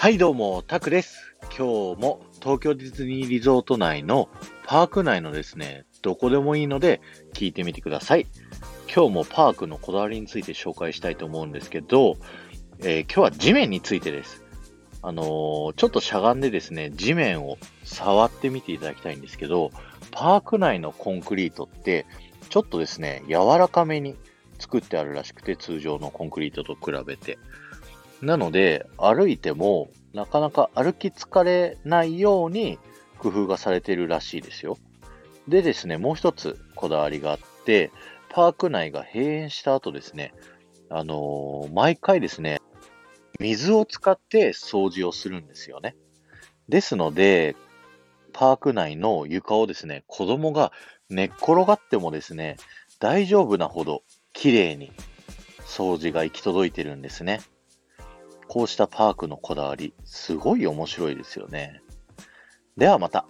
はいどうも、タクです。今日も東京ディズニーリゾート内のパーク内のですね、どこでもいいので聞いてみてください。今日もパークのこだわりについて紹介したいと思うんですけど、えー今日は地面についてです。あのーちょっとしゃがんでですね、地面を触ってみていただきたいんですけど、パーク内のコンクリートって、ちょっとですね、柔らかめに作ってあるらしくて、通常のコンクリートと比べて。なので、歩いても、なかなか歩き疲れないように工夫がされているらしいですよ。でですね、もう一つこだわりがあって、パーク内が閉園した後ですね、あのー毎回ですね、水を使って掃除をするんですよね。ですので、パーク内の床をですね、子供が寝っ転がってもですね、大丈夫なほど綺麗に掃除が行き届いてるんですね。こうしたパークのこだわり、すごい面白いですよね。ではまた。